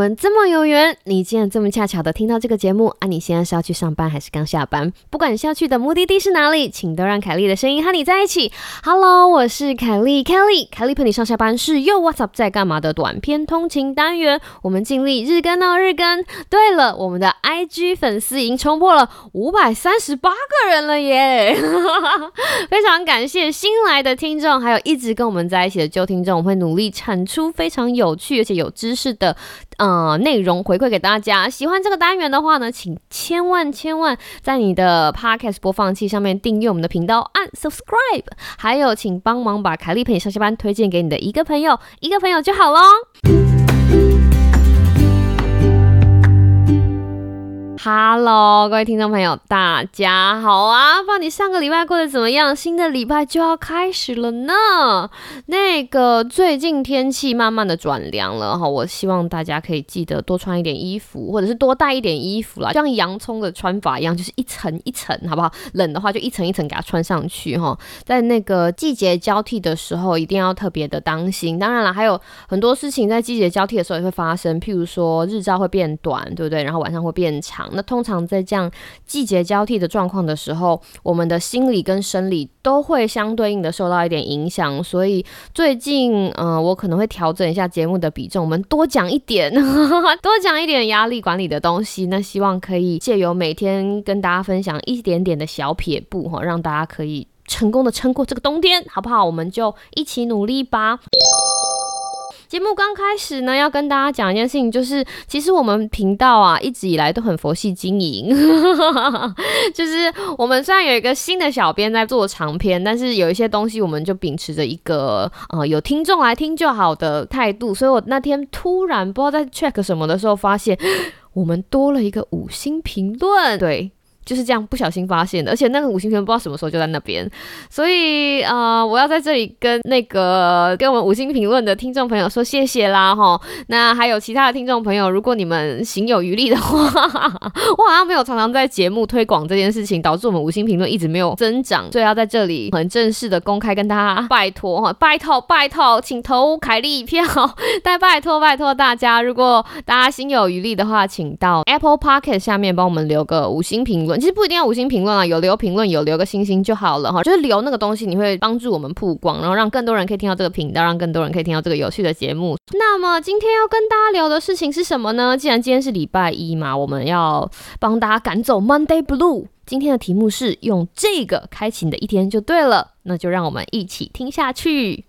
我们这么有缘，你竟然这么恰巧的听到这个节目啊！你现在是要去上班还是刚下班？不管你是要去的目的地是哪里，请都让凯莉的声音和你在一起。Hello，我是凯莉，Kelly，凯莉陪你上下班是又 What's up 在干嘛的短篇通勤单元，我们尽力日更到日更。对了，我们的 IG 粉丝已经冲破了五百三十八个人了耶！非常感谢新来的听众，还有一直跟我们在一起的旧听众，我会努力产出非常有趣而且有知识的。呃，内容回馈给大家。喜欢这个单元的话呢，请千万千万在你的 podcast 播放器上面订阅我们的频道，按 subscribe。还有，请帮忙把凯丽陪你上下班推荐给你的一个朋友，一个朋友就好喽。Hello，各位听众朋友，大家好啊！不知道你上个礼拜过得怎么样？新的礼拜就要开始了呢。那个最近天气慢慢的转凉了哈，我希望大家可以记得多穿一点衣服，或者是多带一点衣服啦，像洋葱的穿法一样，就是一层一层，好不好？冷的话就一层一层给它穿上去哈。在那个季节交替的时候，一定要特别的当心。当然了，还有很多事情在季节交替的时候也会发生，譬如说日照会变短，对不对？然后晚上会变长。那通常在这样季节交替的状况的时候，我们的心理跟生理都会相对应的受到一点影响。所以最近，嗯，我可能会调整一下节目的比重，我们多讲一点，多讲一点压力管理的东西。那希望可以借由每天跟大家分享一点点的小撇步，哈，让大家可以成功的撑过这个冬天，好不好？我们就一起努力吧。节目刚开始呢，要跟大家讲一件事情，就是其实我们频道啊，一直以来都很佛系经营。就是我们虽然有一个新的小编在做长篇，但是有一些东西我们就秉持着一个呃有听众来听就好的态度。所以我那天突然不知道在 check 什么的时候，发现我们多了一个五星评论。对。就是这样不小心发现的，而且那个五星评论不知道什么时候就在那边，所以呃，我要在这里跟那个给我们五星评论的听众朋友说谢谢啦哈。那还有其他的听众朋友，如果你们行有余力的话，我好像没有常常在节目推广这件事情，导致我们五星评论一直没有增长，所以要在这里很正式的公开跟大家拜托哈，拜托拜托，请投凯莉一票，但拜托拜托大家，如果大家心有余力的话，请到 Apple Pocket 下面帮我们留个五星评论。其实不一定要五星评论啊，有留评论有留个星星就好了哈。就是留那个东西，你会帮助我们曝光，然后让更多人可以听到这个频道，让更多人可以听到这个有趣的节目。那么今天要跟大家聊的事情是什么呢？既然今天是礼拜一嘛，我们要帮大家赶走 Monday Blue。今天的题目是用这个开启你的一天就对了，那就让我们一起听下去。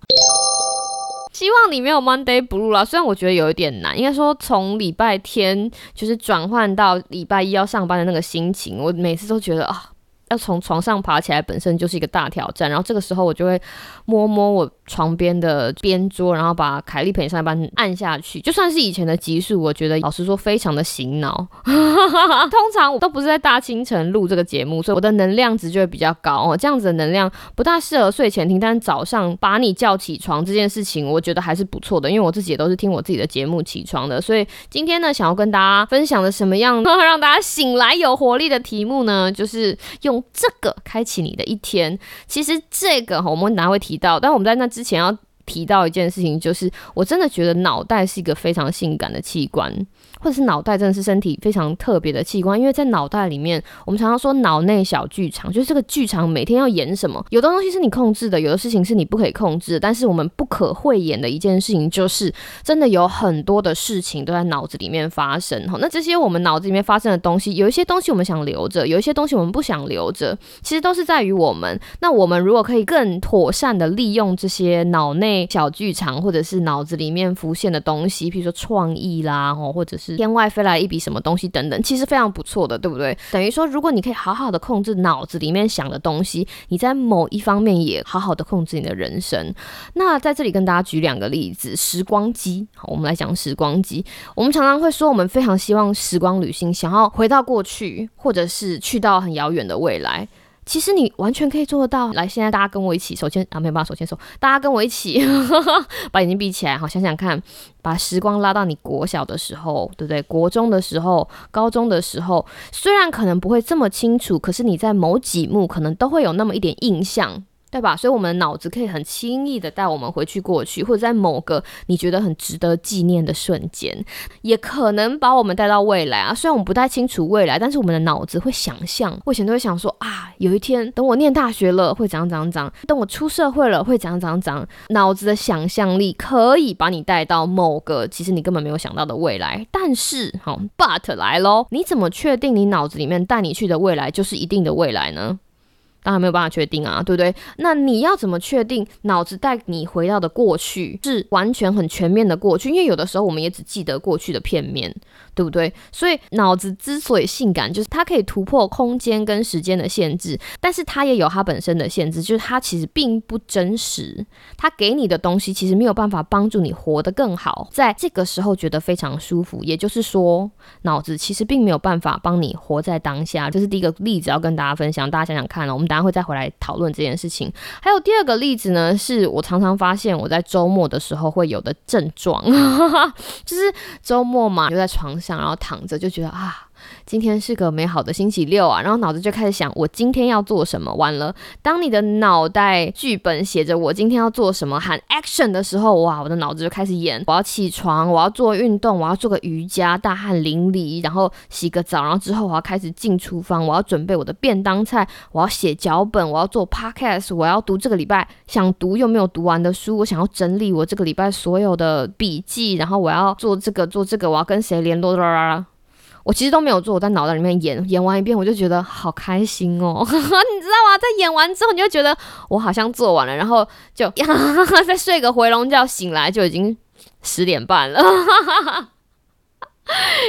希望你没有 Monday Blue 啦，虽然我觉得有一点难，应该说从礼拜天就是转换到礼拜一要上班的那个心情，我每次都觉得啊。要从床上爬起来本身就是一个大挑战，然后这个时候我就会摸摸我床边的边桌，然后把凯利陪你上班按下去。就算是以前的集数，我觉得老实说非常的醒脑。通常我都不是在大清晨录这个节目，所以我的能量值就会比较高哦。这样子的能量不大适合睡前听，但早上把你叫起床这件事情，我觉得还是不错的，因为我自己也都是听我自己的节目起床的。所以今天呢，想要跟大家分享的什么样 让大家醒来有活力的题目呢？就是用。这个开启你的一天，其实这个我们哪会提到？但我们在那之前要提到一件事情，就是我真的觉得脑袋是一个非常性感的器官。或者是脑袋真的是身体非常特别的器官，因为在脑袋里面，我们常常说脑内小剧场，就是这个剧场每天要演什么。有的东西是你控制的，有的事情是你不可以控制的。但是我们不可讳言的一件事情就是，真的有很多的事情都在脑子里面发生。哈，那这些我们脑子里面发生的东西，有一些东西我们想留着，有一些东西我们不想留着，其实都是在于我们。那我们如果可以更妥善的利用这些脑内小剧场，或者是脑子里面浮现的东西，比如说创意啦，或者是。天外飞来一笔什么东西等等，其实非常不错的，对不对？等于说，如果你可以好好的控制脑子里面想的东西，你在某一方面也好好的控制你的人生。那在这里跟大家举两个例子，时光机。好，我们来讲时光机。我们常常会说，我们非常希望时光旅行，想要回到过去，或者是去到很遥远的未来。其实你完全可以做得到。来，现在大家跟我一起，首先啊，没有办法手牵手，大家跟我一起 把眼睛闭起来，好，想想看，把时光拉到你国小的时候，对不对？国中的时候，高中的时候，虽然可能不会这么清楚，可是你在某几幕可能都会有那么一点印象。对吧？所以我们的脑子可以很轻易的带我们回去过去，或者在某个你觉得很值得纪念的瞬间，也可能把我们带到未来啊。虽然我们不太清楚未来，但是我们的脑子会想象，我以前都会想说啊，有一天等我念大学了会怎样怎样怎样，等我出社会了会怎样怎样怎样。脑子的想象力可以把你带到某个其实你根本没有想到的未来。但是好，but 来喽，你怎么确定你脑子里面带你去的未来就是一定的未来呢？当然没有办法确定啊，对不对？那你要怎么确定脑子带你回到的过去是完全很全面的过去？因为有的时候我们也只记得过去的片面。对不对？所以脑子之所以性感，就是它可以突破空间跟时间的限制，但是它也有它本身的限制，就是它其实并不真实。它给你的东西其实没有办法帮助你活得更好，在这个时候觉得非常舒服。也就是说，脑子其实并没有办法帮你活在当下。这是第一个例子要跟大家分享，大家想想看了，我们然后会再回来讨论这件事情。还有第二个例子呢，是我常常发现我在周末的时候会有的症状，就是周末嘛，就在床。上，然后躺着就觉得啊。今天是个美好的星期六啊，然后脑子就开始想我今天要做什么。完了，当你的脑袋剧本写着我今天要做什么喊 action 的时候，哇，我的脑子就开始演，我要起床，我要做运动，我要做个瑜伽，大汗淋漓，然后洗个澡，然后之后我要开始进厨房，我要准备我的便当菜，我要写脚本，我要做 podcast，我要读这个礼拜想读又没有读完的书，我想要整理我这个礼拜所有的笔记，然后我要做这个做这个，我要跟谁联络啦啦啦。我其实都没有做，我在脑袋里面演演完一遍，我就觉得好开心哦，你知道吗？在演完之后，你就觉得我好像做完了，然后就 呀再睡个回笼觉，醒来就已经十点半了，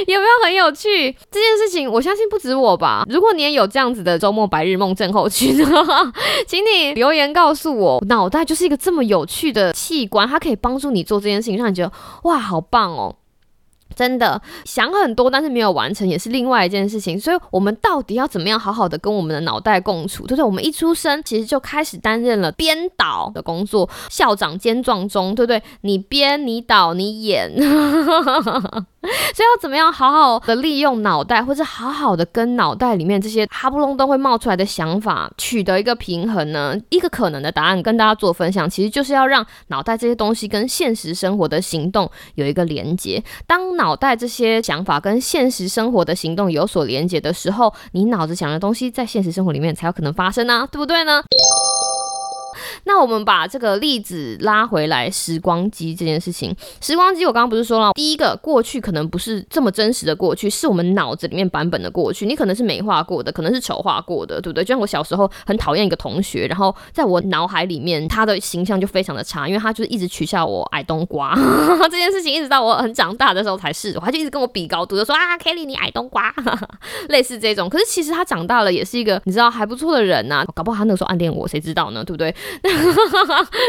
有没有很有趣？这件事情我相信不止我吧。如果你也有这样子的周末白日梦症候群，请你留言告诉我。脑袋就是一个这么有趣的器官，它可以帮助你做这件事情，让你觉得哇，好棒哦。真的想很多，但是没有完成，也是另外一件事情。所以，我们到底要怎么样好好的跟我们的脑袋共处？就是？我们一出生其实就开始担任了编导的工作，校长兼壮中，对不对？你编，你导，你演。所以要怎么样好好的利用脑袋，或者好好的跟脑袋里面这些哈不隆咚会冒出来的想法取得一个平衡呢？一个可能的答案跟大家做分享，其实就是要让脑袋这些东西跟现实生活的行动有一个连接。当脑袋这些想法跟现实生活的行动有所连接的时候，你脑子想的东西在现实生活里面才有可能发生啊，对不对呢？那我们把这个例子拉回来，时光机这件事情。时光机我刚刚不是说了，第一个过去可能不是这么真实的过去，是我们脑子里面版本的过去。你可能是美化过的，可能是丑化过的，对不对？就像我小时候很讨厌一个同学，然后在我脑海里面他的形象就非常的差，因为他就是一直取笑我矮冬瓜 这件事情，一直到我很长大的时候才是，他就一直跟我比高度，就说啊，Kelly 你矮冬瓜，类似这种。可是其实他长大了也是一个你知道还不错的人呐，搞不好他那个时候暗恋我，谁知道呢？对不对？那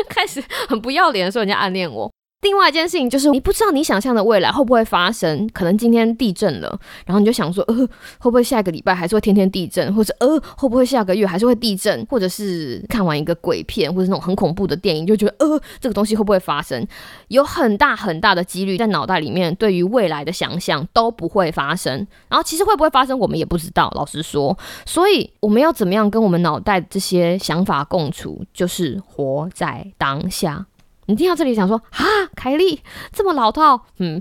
开始很不要脸说人家暗恋我。另外一件事情就是，你不知道你想象的未来会不会发生。可能今天地震了，然后你就想说，呃，会不会下一个礼拜还是会天天地震，或者呃，会不会下个月还是会地震，或者是看完一个鬼片或者那种很恐怖的电影，就觉得呃，这个东西会不会发生？有很大很大的几率在脑袋里面对于未来的想象都不会发生。然后其实会不会发生，我们也不知道。老实说，所以我们要怎么样跟我们脑袋这些想法共处，就是活在当下。你听到这里想说啊，凯莉这么老套，嗯，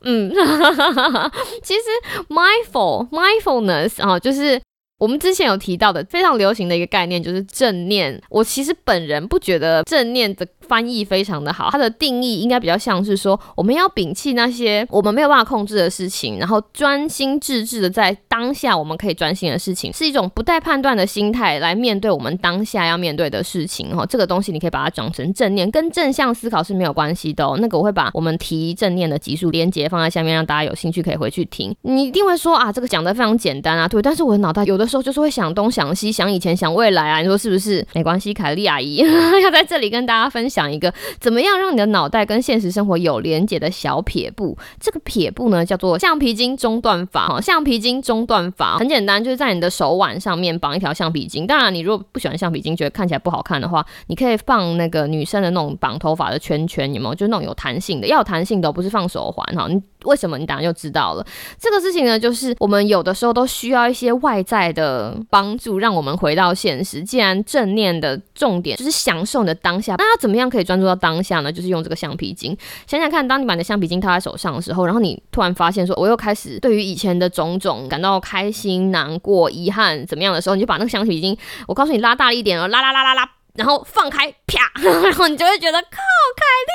嗯，其实 mindful mindfulness 啊，就是我们之前有提到的非常流行的一个概念，就是正念。我其实本人不觉得正念的。翻译非常的好，它的定义应该比较像是说，我们要摒弃那些我们没有办法控制的事情，然后专心致志的在当下我们可以专心的事情，是一种不带判断的心态来面对我们当下要面对的事情。哈，这个东西你可以把它讲成正念，跟正向思考是没有关系的。哦。那个我会把我们提正念的级数连接放在下面，让大家有兴趣可以回去听。你一定会说啊，这个讲的非常简单啊，对。但是我的脑袋有的 时候就是会想东想西，想以前想未来啊，你说是不是？没关系，凯莉阿姨 要在这里跟大家分享。一个怎么样让你的脑袋跟现实生活有连接的小撇步，这个撇步呢叫做橡皮筋中断法。哈，橡皮筋中断法很简单，就是在你的手腕上面绑一条橡皮筋。当然，你如果不喜欢橡皮筋，觉得看起来不好看的话，你可以放那个女生的那种绑头发的圈圈，有没有？就是那种有弹性的，要有弹性的，不是放手环哈。你为什么？你当然就知道了。这个事情呢，就是我们有的时候都需要一些外在的帮助，让我们回到现实。既然正念的重点就是享受你的当下，那要怎么样可以专注到当下呢？就是用这个橡皮筋。想想看，当你把你的橡皮筋套在手上的时候，然后你突然发现说，我又开始对于以前的种种感到开心、难过、遗憾怎么样的时候，你就把那个橡皮筋，我告诉你拉大一点哦，拉拉拉拉拉。然后放开，啪，然后你就会觉得，靠，凯莉，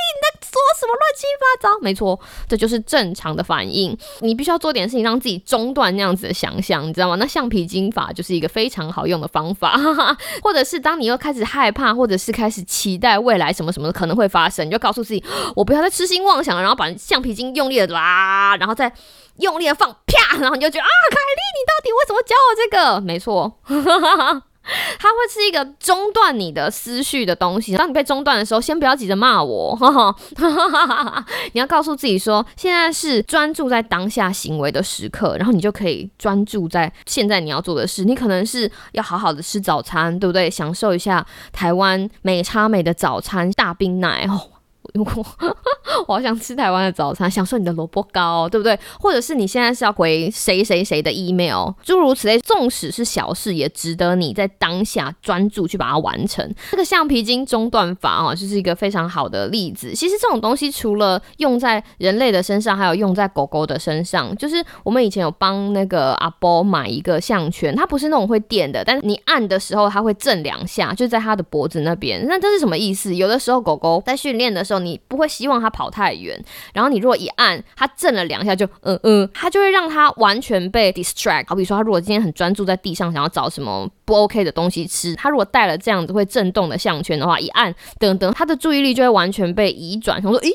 说什么乱七八糟？没错，这就是正常的反应。你必须要做点事情，让自己中断那样子的想象，你知道吗？那橡皮筋法就是一个非常好用的方法。或者是当你又开始害怕，或者是开始期待未来什么什么的可能会发生，你就告诉自己，我不要再痴心妄想了，然后把橡皮筋用力的拉，然后再用力的放，啪，然后你就觉得啊，凯莉，你到底为什么教我这个？没错。它会是一个中断你的思绪的东西。当你被中断的时候，先不要急着骂我，你要告诉自己说，现在是专注在当下行为的时刻，然后你就可以专注在现在你要做的事。你可能是要好好的吃早餐，对不对？享受一下台湾美差美的早餐，大冰奶哦。我 我好想吃台湾的早餐，享受你的萝卜糕，对不对？或者是你现在是要回谁谁谁的 email，诸如此类。纵使是小事，也值得你在当下专注去把它完成。这个橡皮筋中断法啊，就是一个非常好的例子。其实这种东西除了用在人类的身上，还有用在狗狗的身上。就是我们以前有帮那个阿波买一个项圈，它不是那种会电的，但是你按的时候它会震两下，就在它的脖子那边。那这是什么意思？有的时候狗狗在训练的时候。你不会希望它跑太远，然后你如果一按，它震了两下就嗯嗯，它就会让它完全被 distract。好比说，它如果今天很专注在地上，想要找什么不 OK 的东西吃，它如果带了这样子会震动的项圈的话，一按，等等，它的注意力就会完全被移转。想说，咦？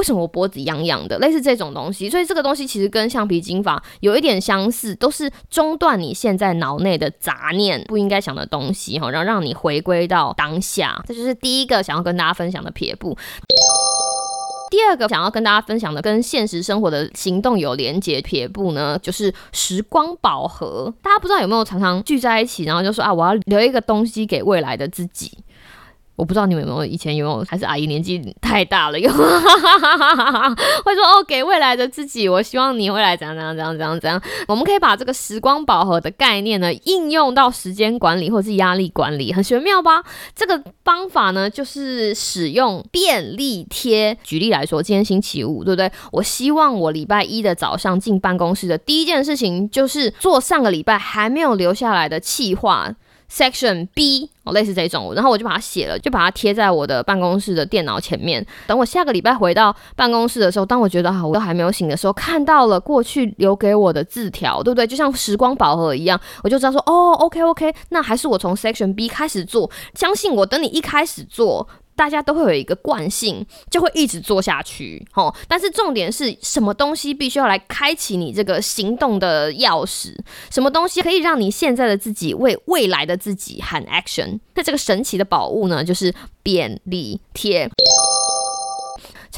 为什么我脖子痒痒的？类似这种东西，所以这个东西其实跟橡皮筋法有一点相似，都是中断你现在脑内的杂念、不应该想的东西，哈，然后让你回归到当下。这就是第一个想要跟大家分享的撇步。第二个想要跟大家分享的，跟现实生活的行动有连结撇步呢，就是时光宝盒。大家不知道有没有常常聚在一起，然后就说啊，我要留一个东西给未来的自己。我不知道你们有没有以前有没有，还是阿姨年纪太大了，有会说哦，给未来的自己，我希望你未来怎样怎样怎样怎样怎样。我们可以把这个时光宝盒的概念呢，应用到时间管理或是压力管理，很玄妙吧？这个方法呢，就是使用便利贴。举例来说，今天星期五，对不对？我希望我礼拜一的早上进办公室的第一件事情，就是做上个礼拜还没有留下来的企划。Section B 哦，类似这种，然后我就把它写了，就把它贴在我的办公室的电脑前面。等我下个礼拜回到办公室的时候，当我觉得啊，我都还没有醒的时候，看到了过去留给我的字条，对不对？就像时光宝盒一样，我就知道说，哦，OK OK，那还是我从 Section B 开始做。相信我，等你一开始做。大家都会有一个惯性，就会一直做下去，哦。但是重点是什么东西必须要来开启你这个行动的钥匙？什么东西可以让你现在的自己为未来的自己喊 action？那这个神奇的宝物呢，就是便利贴。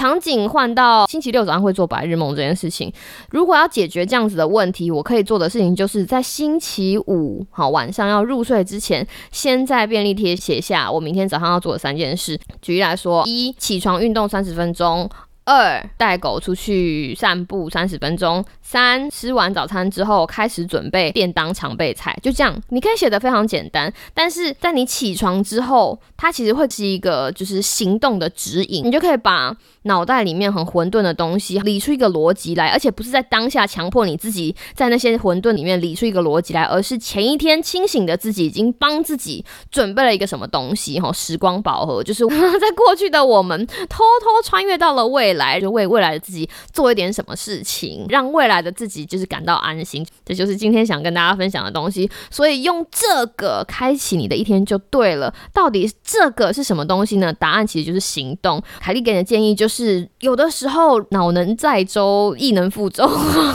场景换到星期六早上会做白日梦这件事情，如果要解决这样子的问题，我可以做的事情就是在星期五好晚上要入睡之前，先在便利贴写下我明天早上要做的三件事。举例来说，一起床运动三十分钟。二带狗出去散步三十分钟。三吃完早餐之后开始准备便当常备菜，就这样。你可以写的非常简单，但是在你起床之后，它其实会是一个就是行动的指引。你就可以把脑袋里面很混沌的东西理出一个逻辑来，而且不是在当下强迫你自己在那些混沌里面理出一个逻辑来，而是前一天清醒的自己已经帮自己准备了一个什么东西。哈，时光宝盒就是在过去的我们偷偷穿越到了未。来就为未来的自己做一点什么事情，让未来的自己就是感到安心，这就是今天想跟大家分享的东西。所以用这个开启你的一天就对了。到底这个是什么东西呢？答案其实就是行动。凯莉给你的建议就是，是有的时候脑能载舟，亦能覆舟。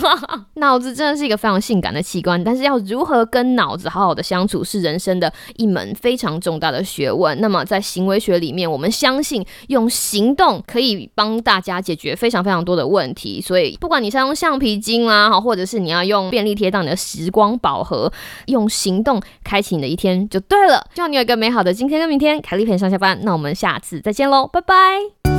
脑子真的是一个非常性感的器官，但是要如何跟脑子好好的相处，是人生的一门非常重大的学问。那么在行为学里面，我们相信用行动可以帮大。家解决非常非常多的问题，所以不管你是用橡皮筋啦，好，或者是你要用便利贴当你的时光宝盒，用行动开启你的一天就对了。希望你有一个美好的今天跟明天。凯丽陪上下班，那我们下次再见喽，拜拜。